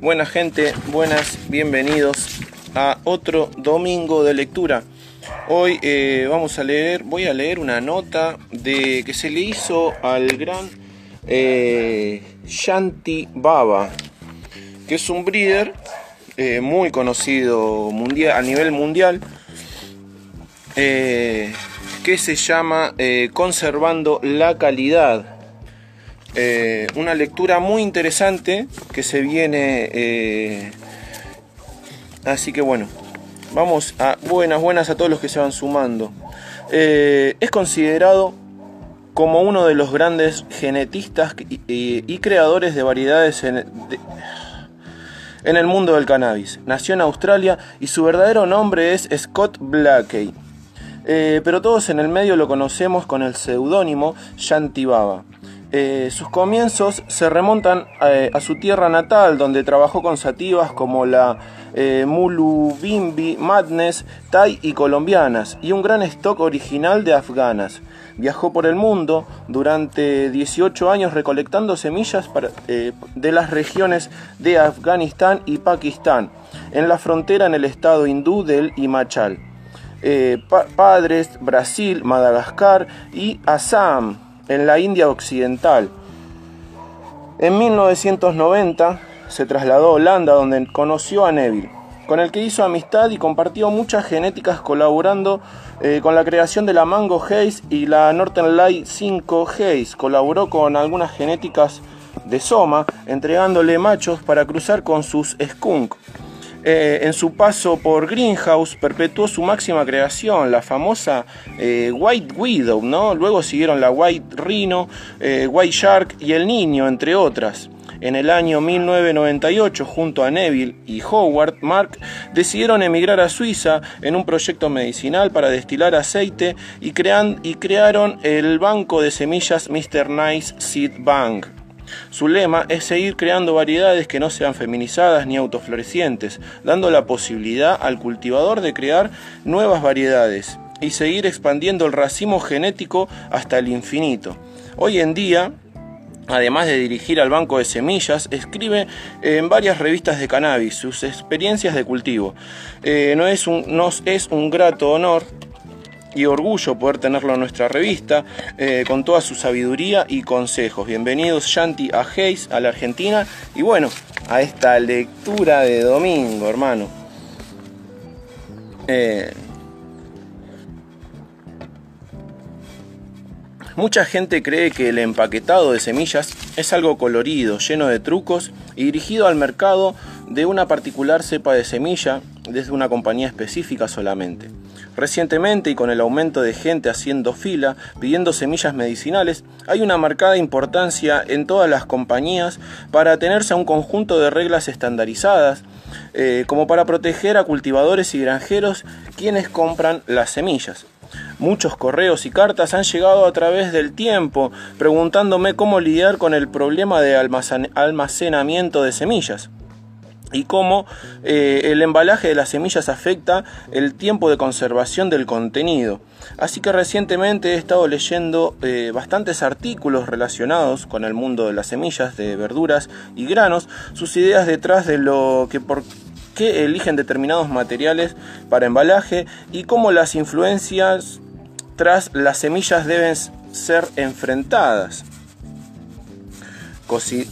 Buena gente, buenas, bienvenidos a otro domingo de lectura. Hoy eh, vamos a leer, voy a leer una nota de que se le hizo al gran eh, Shanti Baba, que es un breeder eh, muy conocido mundial, a nivel mundial, que se llama Conservando la calidad eh, una lectura muy interesante que se viene. Eh, así que bueno, vamos a buenas, buenas a todos los que se van sumando. Eh, es considerado como uno de los grandes genetistas y, creadores de variedades en, el mundo del cannabis. Nació en Australia y su verdadero nombre es Scott Blakey. pero todos en el medio lo conocemos con el seudónimo Shanti Baba. Eh, sus comienzos se remontan eh, a su tierra natal, donde trabajó con sativas como la eh, Mulubimbi, Madness, Thai y colombianas, y un gran stock original de afganas. Viajó por el mundo durante 18 años recolectando semillas de las regiones de Afganistán y Pakistán, en la frontera en el estado hindú del Himachal. padres, Brasil, Madagascar y Assam en la India Occidental. En 1990 se trasladó a Holanda donde conoció a Neville, con el que hizo amistad y compartió muchas genéticas colaborando eh, con la creación de la Mango Haze y la Northern Light 5 Haze. Colaboró con algunas genéticas de Soma, entregándole machos para cruzar con sus skunk. Eh, en su paso por Greenhouse perpetuó su máxima creación, la famosa eh, White Widow. Luego siguieron la White Rhino, eh, White Shark y El Niño, entre otras. En el año 1998, junto a Neville y Howard, Mark decidieron emigrar a Suiza en un proyecto medicinal para destilar aceite y, crean, y crearon el banco de semillas Mr. Nice Seed Bank. Su lema es seguir creando variedades que no sean feminizadas ni autoflorecientes, dando la posibilidad al cultivador de crear nuevas variedades y seguir expandiendo el racimo genético hasta el infinito. Hoy en día, Además de dirigir al banco de semillas, escribe en varias revistas de cannabis sus experiencias de cultivo. Eh, no es nos es un grato honor y orgullo poder tenerlo en nuestra revista eh, con toda su sabiduría y consejos. Bienvenidos Shanti a Hayes, a la Argentina y bueno, a esta lectura de domingo, hermano. Eh, mucha gente cree que el empaquetado de semillas es algo colorido, lleno de trucos y dirigido al mercado de una particular cepa de semilla desde una compañía específica solamente. Recientemente y con el aumento de gente haciendo fila, pidiendo semillas medicinales, hay una marcada importancia en todas las compañías para atenerse a un conjunto de reglas estandarizadas, eh, como para proteger a cultivadores y granjeros quienes compran las semillas. Muchos correos y cartas han llegado a través del tiempo preguntándome cómo lidiar con el problema de almacenamiento de semillas y cómo eh, el embalaje de las semillas afecta el tiempo de conservación del contenido. Así que recientemente he estado leyendo eh, bastantes artículos relacionados con el mundo de las semillas, de verduras y granos, sus ideas detrás de lo que por qué eligen determinados materiales para embalaje y cómo las influencias tras las semillas deben ser enfrentadas.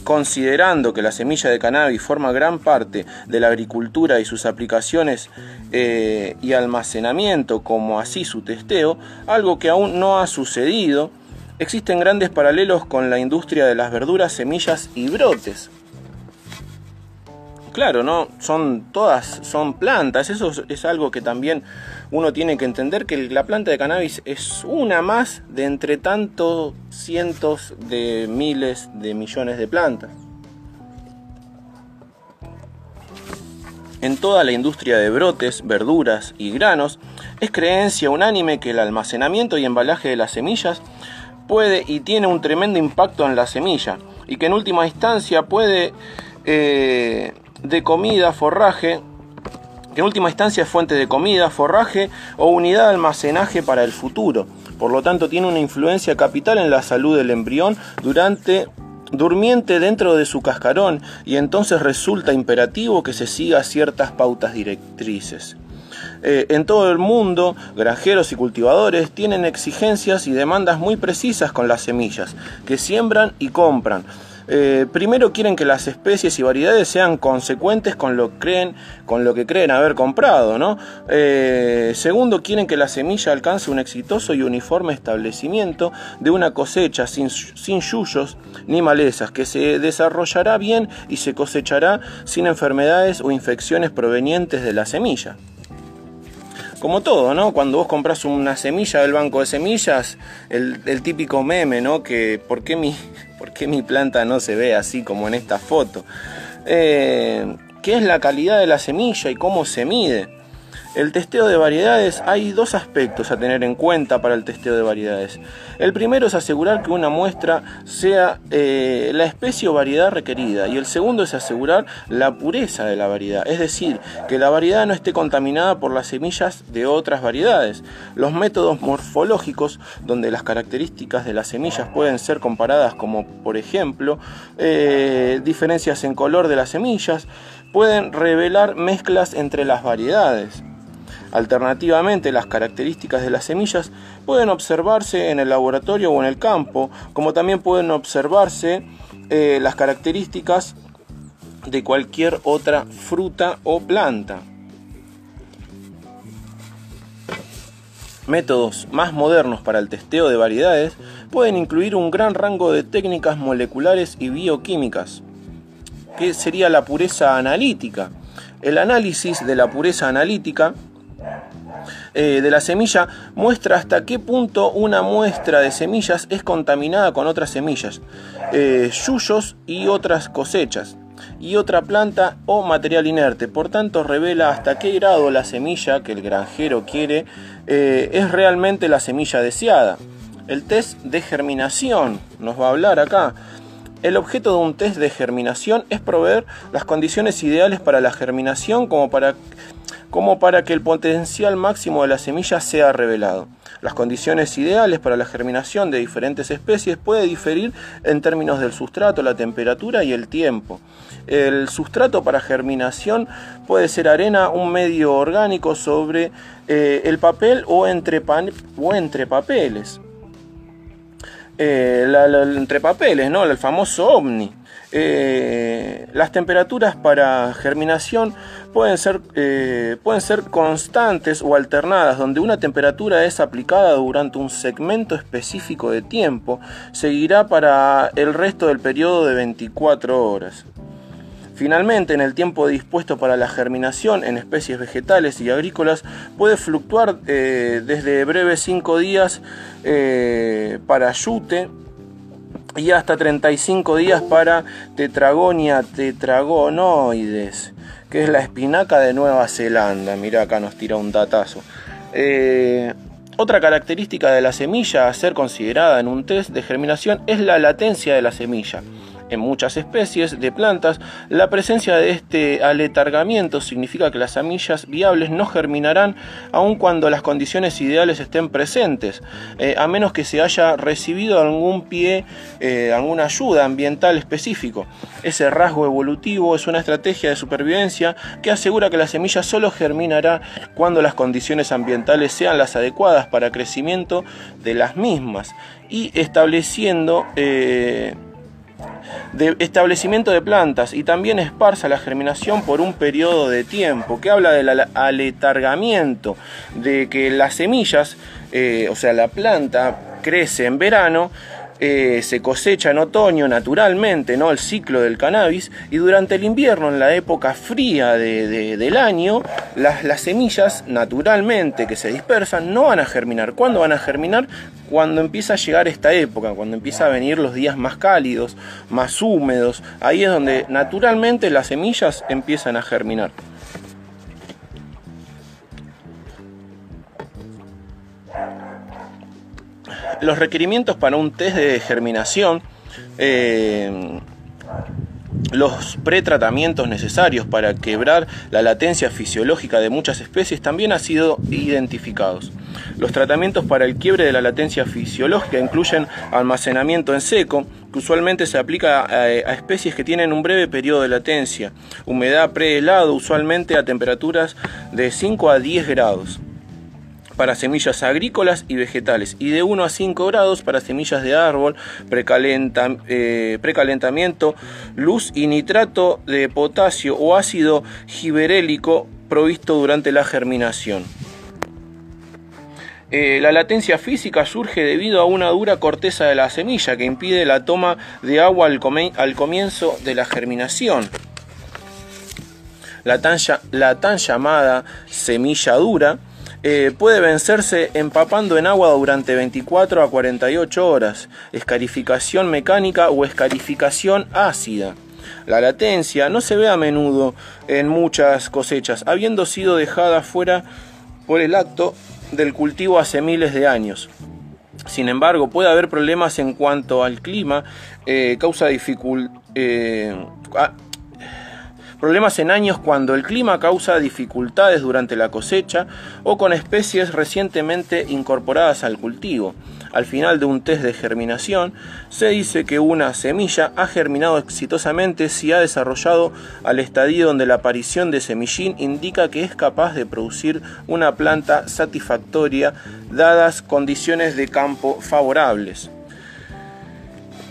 Considerando que la semilla de cannabis forma gran parte de la agricultura y sus aplicaciones eh, y almacenamiento, como así su testeo, algo que aún no ha sucedido, existen grandes paralelos con la industria de las verduras, semillas y brotes claro, ¿no? Son todas, son plantas. Eso es, algo que también uno tiene que entender que la planta de cannabis es una más de entre tantos cientos de miles de millones de plantas. En toda la industria de brotes, verduras y granos, es creencia unánime que el almacenamiento y embalaje de las semillas puede y tiene un tremendo impacto en la semilla y que en última instancia puede eh, de comida, forraje, que en última instancia es fuente de comida, forraje o unidad de almacenaje para el futuro. Por lo tanto, tiene una influencia capital en la salud del embrión durante durmiente dentro de su cascarón y entonces resulta imperativo que se siga ciertas pautas directrices. Eh, en todo el mundo, granjeros y cultivadores tienen exigencias y demandas muy precisas con las semillas, que siembran y compran. Eh, primero quieren que las especies y variedades sean consecuentes con lo, creen, con lo que creen haber comprado. ¿no? Eh, segundo, quieren que la semilla alcance un exitoso y uniforme establecimiento de una cosecha sin, sin yuyos ni malezas, que se desarrollará bien y se cosechará sin enfermedades o infecciones provenientes de la semilla como todo, ¿no? Cuando vos compras una semilla del banco de semillas, el, típico meme, ¿no? Que ¿por qué, mi, ¿por qué mi planta no se ve así como en esta foto? Eh, ¿Qué es la calidad de la semilla y cómo se mide? El testeo de variedades, hay dos aspectos a tener en cuenta para el testeo de variedades. El primero es asegurar que una muestra sea eh, la especie o variedad requerida y el segundo es asegurar la pureza de la variedad, es decir, que la variedad no esté contaminada por las semillas de otras variedades. Los métodos morfológicos, donde las características de las semillas pueden ser comparadas como por ejemplo eh, diferencias en color de las semillas, pueden revelar mezclas entre las variedades. Alternativamente, las características de las semillas pueden observarse en el laboratorio o en el campo, como también pueden observarse eh, las características de cualquier otra fruta o planta. Métodos más modernos para el testeo de variedades pueden incluir un gran rango de técnicas moleculares y bioquímicas, que sería la pureza analítica. El análisis de la pureza analítica eh, de la semilla muestra hasta qué punto una muestra de semillas es contaminada con otras semillas, eh, yuyos y otras cosechas y otra planta o material inerte. Por tanto, revela hasta qué grado la semilla que el granjero quiere eh, es realmente la semilla deseada. El test de germinación nos va a hablar acá. El objeto de un test de germinación es proveer las condiciones ideales para la germinación como para como para que el potencial máximo de la semilla sea revelado. Las condiciones ideales para la germinación de diferentes especies puede diferir en términos del sustrato, la temperatura y el tiempo. El sustrato para germinación puede ser arena, un medio orgánico sobre eh, el papel o entre, papeles. Eh, entre papeles, ¿no? El famoso ovni. Eh, las temperaturas para germinación pueden ser, eh, pueden ser constantes o alternadas, donde una temperatura es aplicada durante un segmento específico de tiempo, seguirá para el resto del periodo de 24 horas. Finalmente, en el tiempo dispuesto para la germinación en especies vegetales y agrícolas puede fluctuar eh, desde breves 5 días para yute, y hasta 35 días para Tetragonia tetragonoides, que es la espinaca de Nueva Zelanda. Mira, acá nos tira un datazo. Eh, otra característica de la semilla a ser considerada en un test de germinación es la latencia de la semilla. En muchas especies de plantas, la presencia de este aletargamiento significa que las semillas viables no germinarán aun cuando las condiciones ideales estén presentes, eh, a menos que se haya recibido algún pie, eh, alguna ayuda ambiental específico. Ese rasgo evolutivo es una estrategia de supervivencia que asegura que la semilla solo germinará cuando las condiciones ambientales sean las adecuadas para crecimiento de las mismas y estableciendo eh, de establecimiento de plantas y también esparza la germinación por un periodo de tiempo, que habla del aletargamiento, de que las semillas, eh, o sea, la planta crece en verano, eh, se cosecha en otoño naturalmente, ¿no? El ciclo del cannabis, y durante el invierno, en la época fría del año, las, las, semillas naturalmente que se dispersan no van a germinar. ¿Cuándo van a germinar? Cuando empieza a llegar esta época, cuando empieza a venir los días más cálidos, más húmedos, ahí es donde naturalmente las semillas empiezan a germinar. Los requerimientos para un test de germinación, eh, los pretratamientos necesarios para quebrar la latencia fisiológica de muchas especies también han sido identificados. Los tratamientos para el quiebre de la latencia fisiológica incluyen almacenamiento en seco, que usualmente se aplica a, especies que tienen un breve periodo de latencia, humedad prehelado, usualmente a temperaturas de 5 a 10 grados para semillas agrícolas y vegetales y de 1 a 5 grados para semillas de árbol, eh, precalentamiento, luz y nitrato de potasio o ácido giberélico provisto durante la germinación. Eh, la latencia física surge debido a una dura corteza de la semilla que impide la toma de agua al, comienzo de la germinación. La la tan llamada semilla dura eh, puede vencerse empapando en agua durante 24 a 48 horas, escarificación mecánica o escarificación ácida. La latencia no se ve a menudo en muchas cosechas, habiendo sido dejada fuera por el acto del cultivo hace miles de años. Sin embargo, puede haber problemas en cuanto al clima, eh, causa dificultad. Eh, problemas en años cuando el clima causa dificultades durante la cosecha o con especies recientemente incorporadas al cultivo. Al final de un test de germinación, se dice que una semilla ha germinado exitosamente si ha desarrollado al estadio donde la aparición de semillín indica que es capaz de producir una planta satisfactoria dadas condiciones de campo favorables.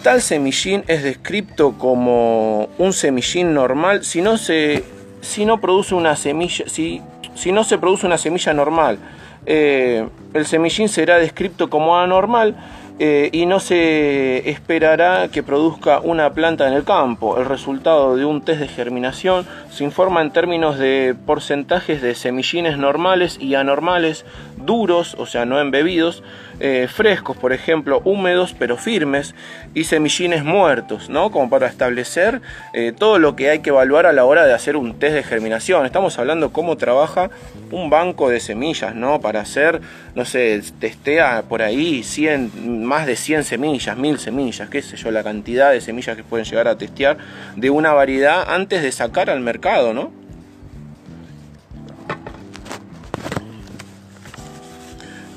Tal semillín es descrito como un semillín normal si no se, si no produce una semilla, si, si no se produce una semilla normal. Eh, el semillín será descrito como anormal eh, y no se esperará que produzca una planta en el campo. El resultado de un test de germinación se informa en términos de porcentajes de semillines normales y anormales, duros, o sea, no embebidos, eh, frescos, por ejemplo, húmedos pero firmes, y semillines muertos, ¿no? Como para establecer eh, todo lo que hay que evaluar a la hora de hacer un test de germinación. Estamos hablando cómo trabaja un banco de semillas, ¿no? Para hacer, no sé, testea por ahí 100, más de 100 semillas, 1000 semillas, qué sé yo, la cantidad de semillas que pueden llegar a testear de una variedad antes de sacar al mercado, ¿no?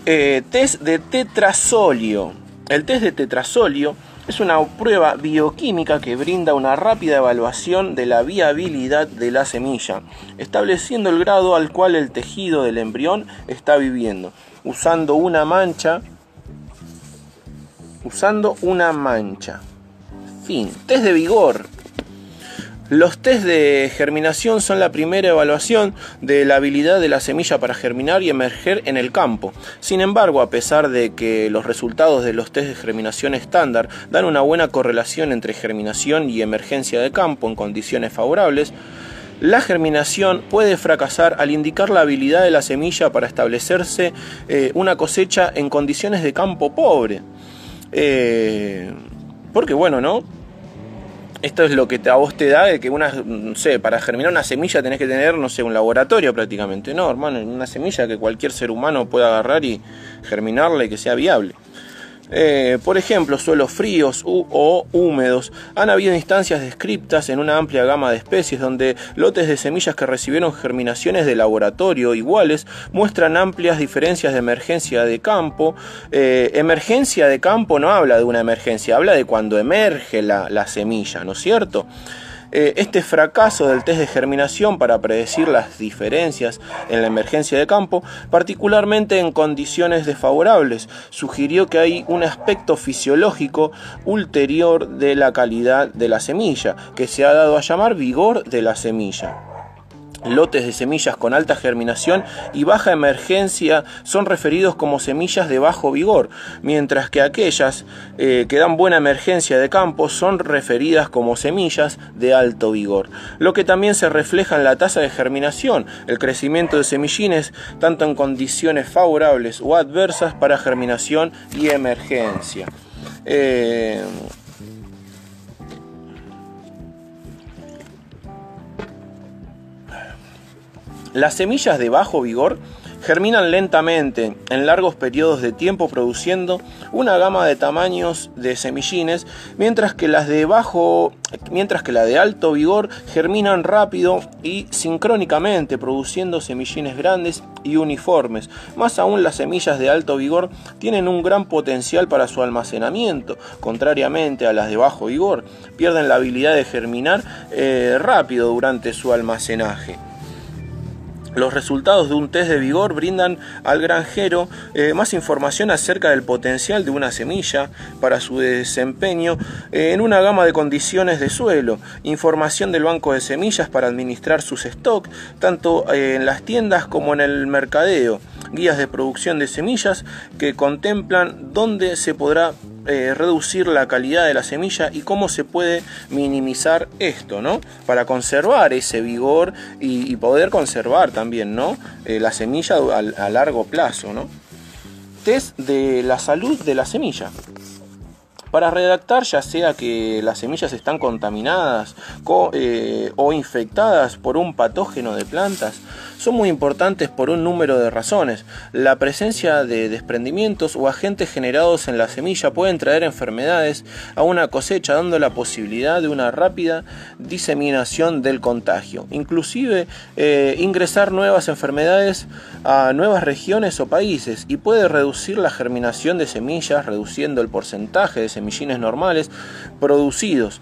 Eh, test de tetrasolio. El test de tetrasolio es una prueba bioquímica que brinda una rápida evaluación de la viabilidad de la semilla, estableciendo el grado al cual el tejido del embrión está viviendo, usando una mancha usando una mancha. Fin. Test de vigor. Los test de germinación son la primera evaluación de la habilidad de la semilla para germinar y emerger en el campo. Sin embargo, a pesar de que los resultados de los test de germinación estándar dan una buena correlación entre germinación y emergencia de campo en condiciones favorables, la germinación puede fracasar al indicar la habilidad de la semilla para establecerse eh, una cosecha en condiciones de campo pobre. Eh, porque bueno, ¿no? Esto es lo que a vos te da de que una, no sé, para germinar una semilla tenés que tener, no sé, un laboratorio prácticamente. No, hermano, una semilla que cualquier ser humano pueda agarrar y germinarla y que sea viable. Eh, por ejemplo, suelos fríos o húmedos. Han habido instancias descriptas en una amplia gama de especies donde lotes de semillas que recibieron germinaciones de laboratorio iguales muestran amplias diferencias de emergencia de campo. Eh, emergencia de campo no habla de una emergencia, habla de cuando emerge la, la semilla, ¿no es cierto? Eh, este fracaso del test de germinación para predecir las diferencias en la emergencia de campo, particularmente en condiciones desfavorables, sugirió que hay un aspecto fisiológico ulterior de la calidad de la semilla, que se ha dado a llamar vigor de la semilla. Lotes de semillas con alta germinación y baja emergencia son referidos como semillas de bajo vigor, mientras que aquellas eh, que dan buena emergencia de campo son referidas como semillas de alto vigor, lo que también se refleja en la tasa de germinación, el crecimiento de semillines tanto en condiciones favorables o adversas para germinación y emergencia. Eh, Las semillas de bajo vigor Germinan lentamente en largos periodos de tiempo produciendo una gama de tamaños de semillines, mientras que las de bajo, mientras que la de alto vigor germinan rápido y sincrónicamente produciendo semillines grandes y uniformes. Más aún las semillas de alto vigor tienen un gran potencial para su almacenamiento, contrariamente a las de bajo vigor, pierden la habilidad de germinar eh, rápido durante su almacenaje. Los resultados de un test de vigor brindan al granjero eh, más información acerca del potencial de una semilla para su desempeño eh, en una gama de condiciones de suelo, información del banco de semillas para administrar sus stocks, tanto eh, en las tiendas como en el mercadeo, guías de producción de semillas que contemplan dónde se podrá eh, reducir la calidad de la semilla y cómo se puede minimizar esto, ¿no? Para conservar ese vigor y, poder conservar también, ¿no? Eh, la semilla a, largo plazo, ¿no? Test de la salud de la semilla. Para redactar ya sea que las semillas están contaminadas eh, o infectadas por un patógeno de plantas, son muy importantes por un número de razones. La presencia de desprendimientos o agentes generados en la semilla pueden traer enfermedades a una cosecha, dando la posibilidad de una rápida diseminación del contagio. Inclusive eh, ingresar nuevas enfermedades a nuevas regiones o países y puede reducir la germinación de semillas, reduciendo el porcentaje de semillines normales producidos.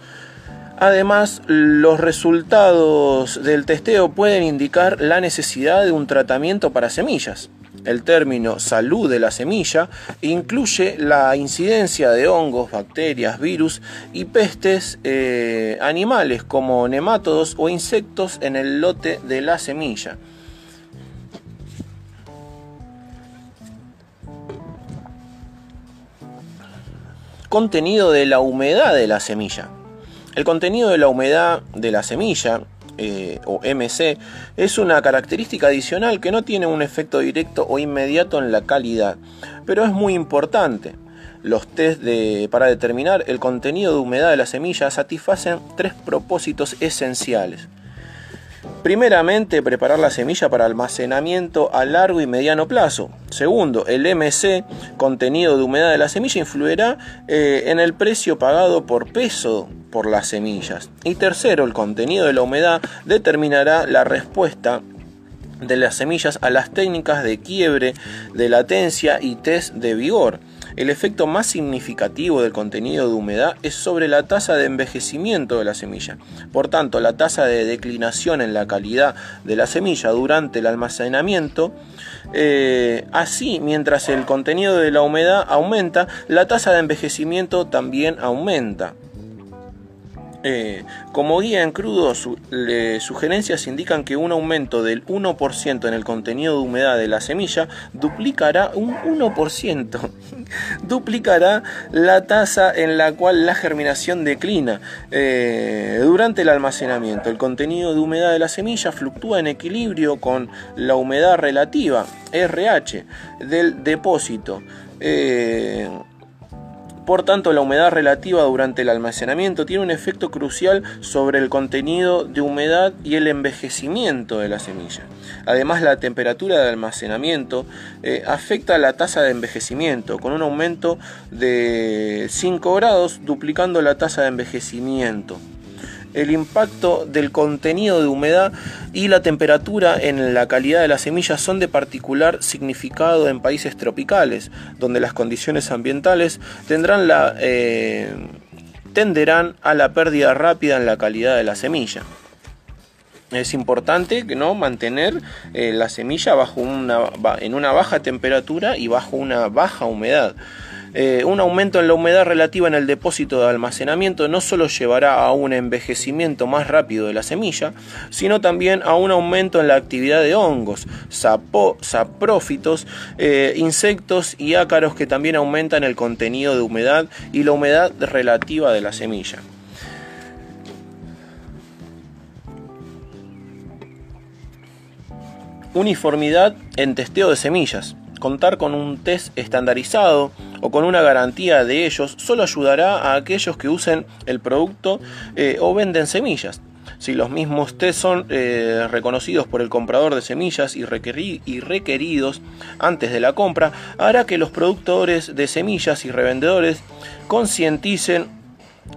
Además, los resultados del testeo pueden indicar la necesidad de un tratamiento para semillas. El término salud de la semilla incluye la incidencia de hongos, bacterias, virus y pestes eh, animales como nemátodos o insectos en el lote de la semilla. contenido de la humedad de la semilla. El contenido de la humedad de la semilla, eh, o MC, es una característica adicional que no tiene un efecto directo o inmediato en la calidad, pero es muy importante. Los test para determinar el contenido de humedad de la semilla satisfacen tres propósitos esenciales. Primeramente, preparar la semilla para almacenamiento a largo y mediano plazo. Segundo, el MC, contenido de humedad de la semilla, influirá eh, en el precio pagado por peso por las semillas. Y tercero, el contenido de la humedad determinará la respuesta de las semillas a las técnicas de quiebre, de latencia y test de vigor. El efecto más significativo del contenido de humedad es sobre la tasa de envejecimiento de la semilla. Por tanto, la tasa de declinación en la calidad de la semilla durante el almacenamiento eh, así, mientras el contenido de la humedad aumenta, la tasa de envejecimiento también aumenta. Eh, como guía en crudo, sugerencias indican que un aumento del 1% en el contenido de humedad de la semilla duplicará un 1%, duplicará la tasa en la cual la germinación declina eh, durante el almacenamiento. El contenido de humedad de la semilla fluctúa en equilibrio con la humedad relativa, RH, del depósito. Eh, por tanto, la humedad relativa durante el almacenamiento tiene un efecto crucial sobre el contenido de humedad y el envejecimiento de la semilla. Además, la temperatura de almacenamiento eh, afecta la tasa de envejecimiento, con un aumento de 5 grados duplicando la tasa de envejecimiento el impacto del contenido de humedad y la temperatura en la calidad de las semillas son de particular significado en países tropicales, donde las condiciones ambientales tendrán la, eh, tenderán a la pérdida rápida en la calidad de la semilla. Es importante ¿no? mantener eh, la semilla bajo una, en una baja temperatura y bajo una baja humedad. Eh, un aumento en la humedad relativa en el depósito de almacenamiento no solo llevará a un envejecimiento más rápido de la semilla, sino también a un aumento en la actividad de hongos, saprófitos, eh, insectos y ácaros que también aumentan el contenido de humedad y la humedad relativa de la semilla. Uniformidad en testeo de semillas. Contar con un test estandarizado o con una garantía de ellos solo ayudará a aquellos que usen el producto eh, o venden semillas. Si los mismos test son eh, reconocidos por el comprador de semillas y, requeridos antes de la compra, hará que los productores de semillas y revendedores concienticen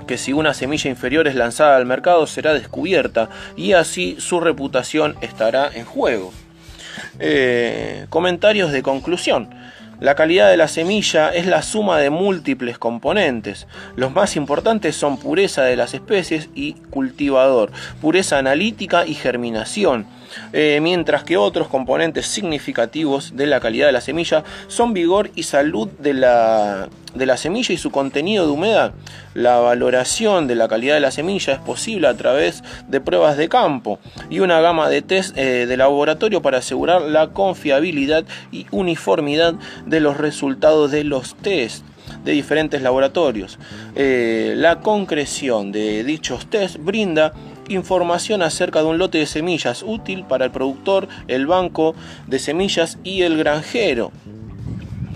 que si una semilla inferior es lanzada al mercado será descubierta y así su reputación estará en juego. Eh, comentarios de conclusión. La calidad de la semilla es la suma de múltiples componentes. Los más importantes son pureza de las especies y cultivador, pureza analítica y germinación. Eh, mientras que otros componentes significativos de la calidad de la semilla son vigor y salud de la, de la semilla y su contenido de humedad. La valoración de la calidad de la semilla es posible a través de pruebas de campo y una gama de test eh, de laboratorio para asegurar la confiabilidad y uniformidad de los resultados de los test de diferentes laboratorios. Eh, la concreción de dichos test brinda información acerca de un lote de semillas útil para el productor, el banco de semillas y el granjero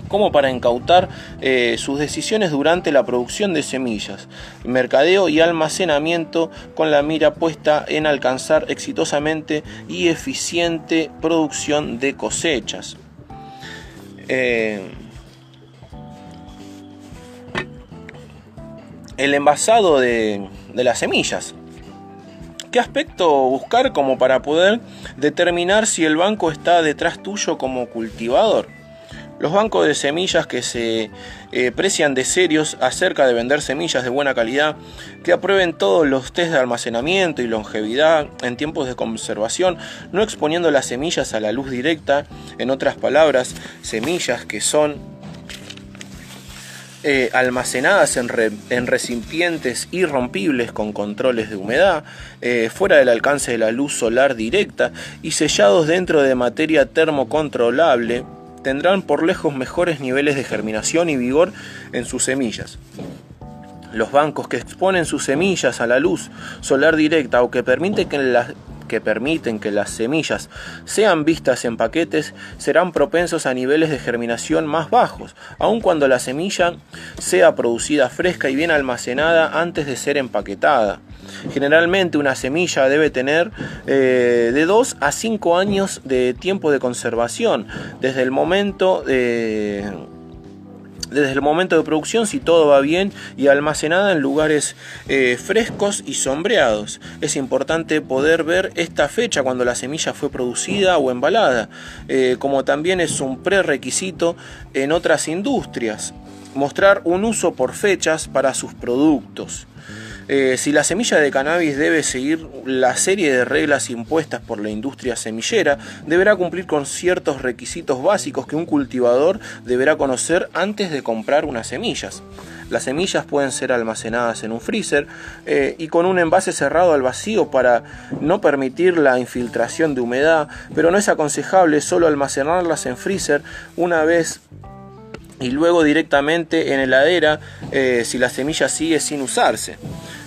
como para incautar eh, sus decisiones durante la producción de semillas, mercadeo y almacenamiento con la mira puesta en alcanzar exitosamente y eficiente producción de cosechas. Eh, el envasado de las semillas. ¿Qué aspecto buscar como para poder determinar si el banco está detrás tuyo como cultivador? Los bancos de semillas que se eh, precian de serios acerca de vender semillas de buena calidad, que aprueben todos los test de almacenamiento y longevidad en tiempos de conservación, no exponiendo las semillas a la luz directa, en otras palabras, semillas que son eh, almacenadas en, recipientes irrompibles con controles de humedad, eh, fuera del alcance de la luz solar directa y sellados dentro de materia termocontrolable, tendrán por lejos mejores niveles de germinación y vigor en sus semillas. Los bancos que exponen sus semillas a la luz solar directa o que permiten que las que permiten que las semillas sean vistas en paquetes serán propensos a niveles de germinación más bajos, aun cuando la semilla sea producida fresca y bien almacenada antes de ser empaquetada. Generalmente una semilla debe tener eh, de 2 a 5 años de tiempo de conservación desde el momento de desde el momento de producción si todo va bien y almacenada en lugares eh, frescos y sombreados. Es importante poder ver esta fecha cuando la semilla fue producida o embalada, eh, como también es un prerequisito en otras industrias. Mostrar un uso por fechas para sus productos. Eh, si la semilla de cannabis debe seguir la serie de reglas impuestas por la industria semillera, deberá cumplir con ciertos requisitos básicos que un cultivador deberá conocer antes de comprar unas semillas. Las semillas pueden ser almacenadas en un freezer eh, y con un envase cerrado al vacío para no permitir la infiltración de humedad, pero no es aconsejable solo almacenarlas en freezer una vez y luego directamente en heladera eh, si la semilla sigue sin usarse.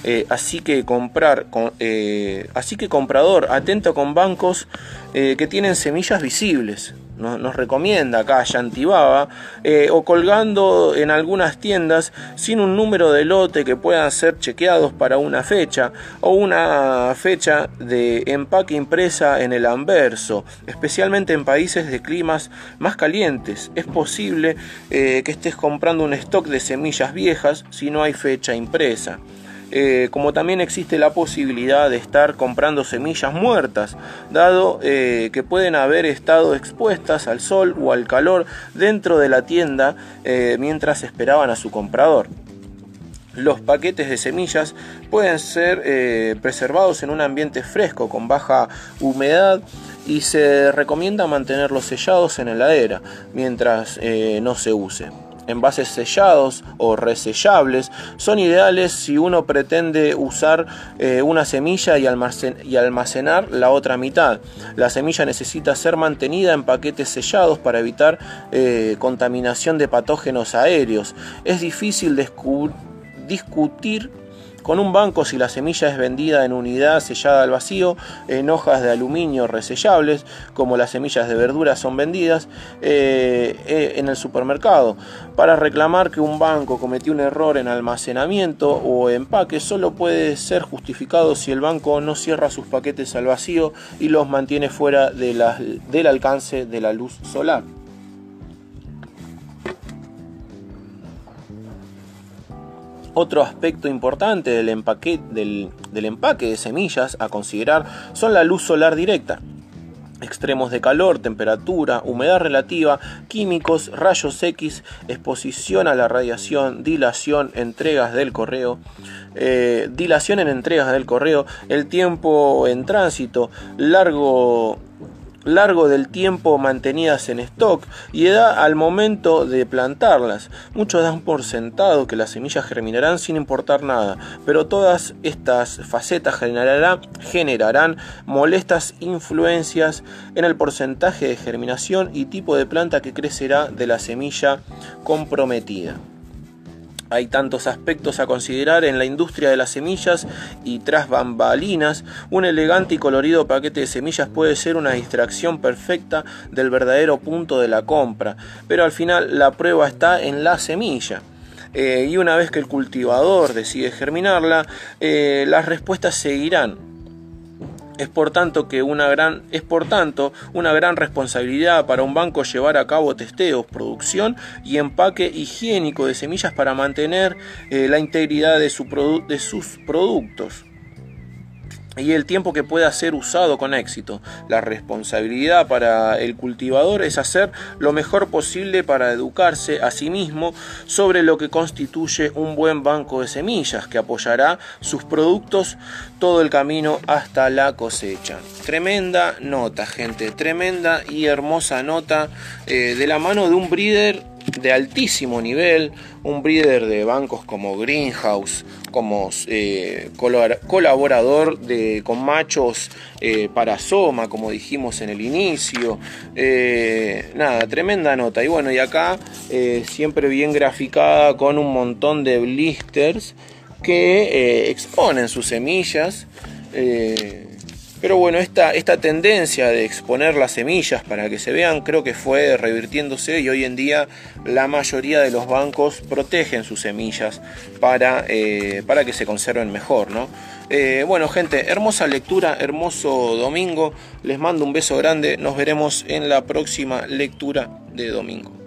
Eh, así que comprar, eh, así que comprador, atento con bancos que tienen semillas visibles. Nos, recomienda acá Yantibaba o colgando en algunas tiendas sin un número de lote que puedan ser chequeados para una fecha o una fecha de empaque impresa en el anverso, especialmente en países de climas más calientes. Es posible que estés comprando un stock de semillas viejas si no hay fecha impresa. Eh, como también existe la posibilidad de estar comprando semillas muertas, dado eh, que pueden haber estado expuestas al sol o al calor dentro de la tienda eh, mientras esperaban a su comprador. Los paquetes de semillas pueden ser preservados en un ambiente fresco con baja humedad y se recomienda mantenerlos sellados en heladera mientras no se use envases sellados o resellables son ideales si uno pretende usar eh, una semilla y, almacenar la otra mitad. La semilla necesita ser mantenida en paquetes sellados para evitar eh, contaminación de patógenos aéreos. Es difícil discutir Con un banco, si la semilla es vendida en unidad sellada al vacío, en hojas de aluminio resellables, como las semillas de verduras son vendidas eh, eh, en el supermercado. Para reclamar que un banco cometió un error en almacenamiento o empaque, solo puede ser justificado si el banco no cierra sus paquetes al vacío y los mantiene fuera del alcance de la luz solar. Otro aspecto importante del empaque, del, empaque de semillas a considerar son la luz solar directa. Extremos de calor, temperatura, humedad relativa, químicos, rayos X, exposición a la radiación, dilación, entregas del correo, eh, dilación en entregas del correo, el tiempo en tránsito, largo largo del tiempo mantenidas en stock y edad al momento de plantarlas. Muchos dan por sentado que las semillas germinarán sin importar nada, pero todas estas facetas generarán, generarán molestas influencias en el porcentaje de germinación y tipo de planta que crecerá de la semilla comprometida. Hay tantos aspectos a considerar en la industria de las semillas y tras bambalinas, un elegante y colorido paquete de semillas puede ser una distracción perfecta del verdadero punto de la compra, pero al final la prueba está en la semilla. Eh, y una vez que el cultivador decide germinarla, eh, las respuestas seguirán es por tanto que una gran es por tanto una gran responsabilidad para un banco llevar a cabo testeos, producción y empaque higiénico de semillas para mantener eh, la integridad de, su de sus productos y el tiempo que pueda ser usado con éxito. La responsabilidad para el cultivador es hacer lo mejor posible para educarse a sí mismo sobre lo que constituye un buen banco de semillas que apoyará sus productos todo el camino hasta la cosecha. Tremenda nota, gente, tremenda y hermosa nota eh, de la mano de un breeder de altísimo nivel, un breeder de bancos como Greenhouse, como eh, colaborador de, con machos eh, para Soma, como dijimos en el inicio. Eh, nada, tremenda nota. Y bueno, y acá siempre bien graficada con un montón de blisters que exponen sus semillas. Pero bueno, esta, esta tendencia de exponer las semillas para que se vean creo que fue revirtiéndose y hoy en día la mayoría de los bancos protegen sus semillas para, eh, para que se conserven mejor. ¿no? Eh, bueno gente, hermosa lectura, hermoso domingo, les mando un beso grande, nos veremos en la próxima lectura de domingo.